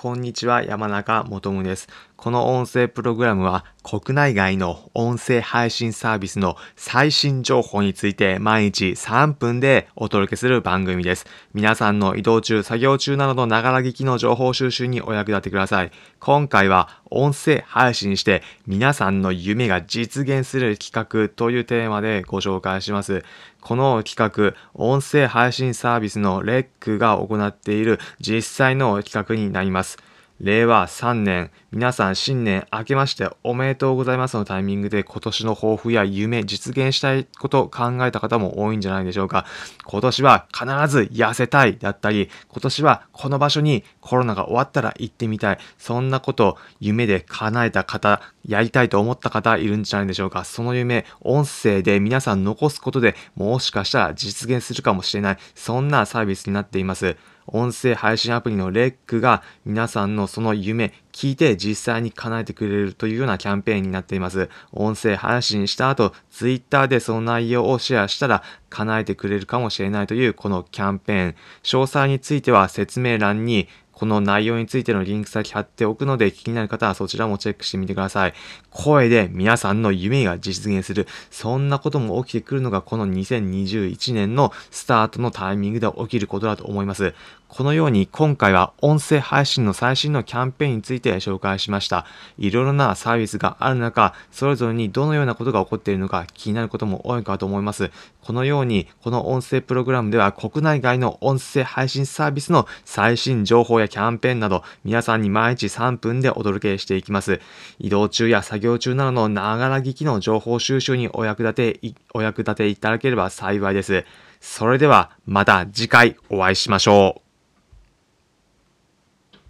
こんにちは、山中元夢です。この音声プログラムは国内外の音声配信サービスの最新情報について毎日3分でお届けする番組です。皆さんの移動中、作業中などのながら聞きの情報収集にお役立てください。今回は音声配信して皆さんの夢が実現する企画というテーマでご紹介します。この企画、音声配信サービスのレックが行っている実際の企画になります。令和3年、皆さん新年明けましておめでとうございますのタイミングで今年の抱負や夢、実現したいことを考えた方も多いんじゃないでしょうか。今年は必ず痩せたいだったり、今年はこの場所にコロナが終わったら行ってみたい。そんなことを夢で叶えた方、やりたいと思った方いるんじゃないでしょうか。その夢、音声で皆さん残すことでもしかしたら実現するかもしれない。そんなサービスになっています。音声配信アプリのレックが皆さんのその夢、聞いて実際に叶えてくれるというようなキャンペーンになっています。音声配信した後、ツイッターでその内容をシェアしたら叶えてくれるかもしれないというこのキャンペーン。詳細については説明欄にこの内容についてのリンク先貼っておくので気になる方はそちらもチェックしてみてください。声で皆さんの夢が実現する。そんなことも起きてくるのがこの2021年のスタートのタイミングで起きることだと思います。このように今回は音声配信の最新のキャンペーンについて紹介しました。いろいろなサービスがある中、それぞれにどのようなことが起こっているのか気になることも多いかと思います。このように、この音声プログラムでは国内外の音声配信サービスの最新情報やキャンペーンなど、皆さんに毎日3分でお届けしていきます。移動中や作業中などのながら聞きの情報収集にお役立て、お役立ていただければ幸いです。それではまた次回お会いしましょう。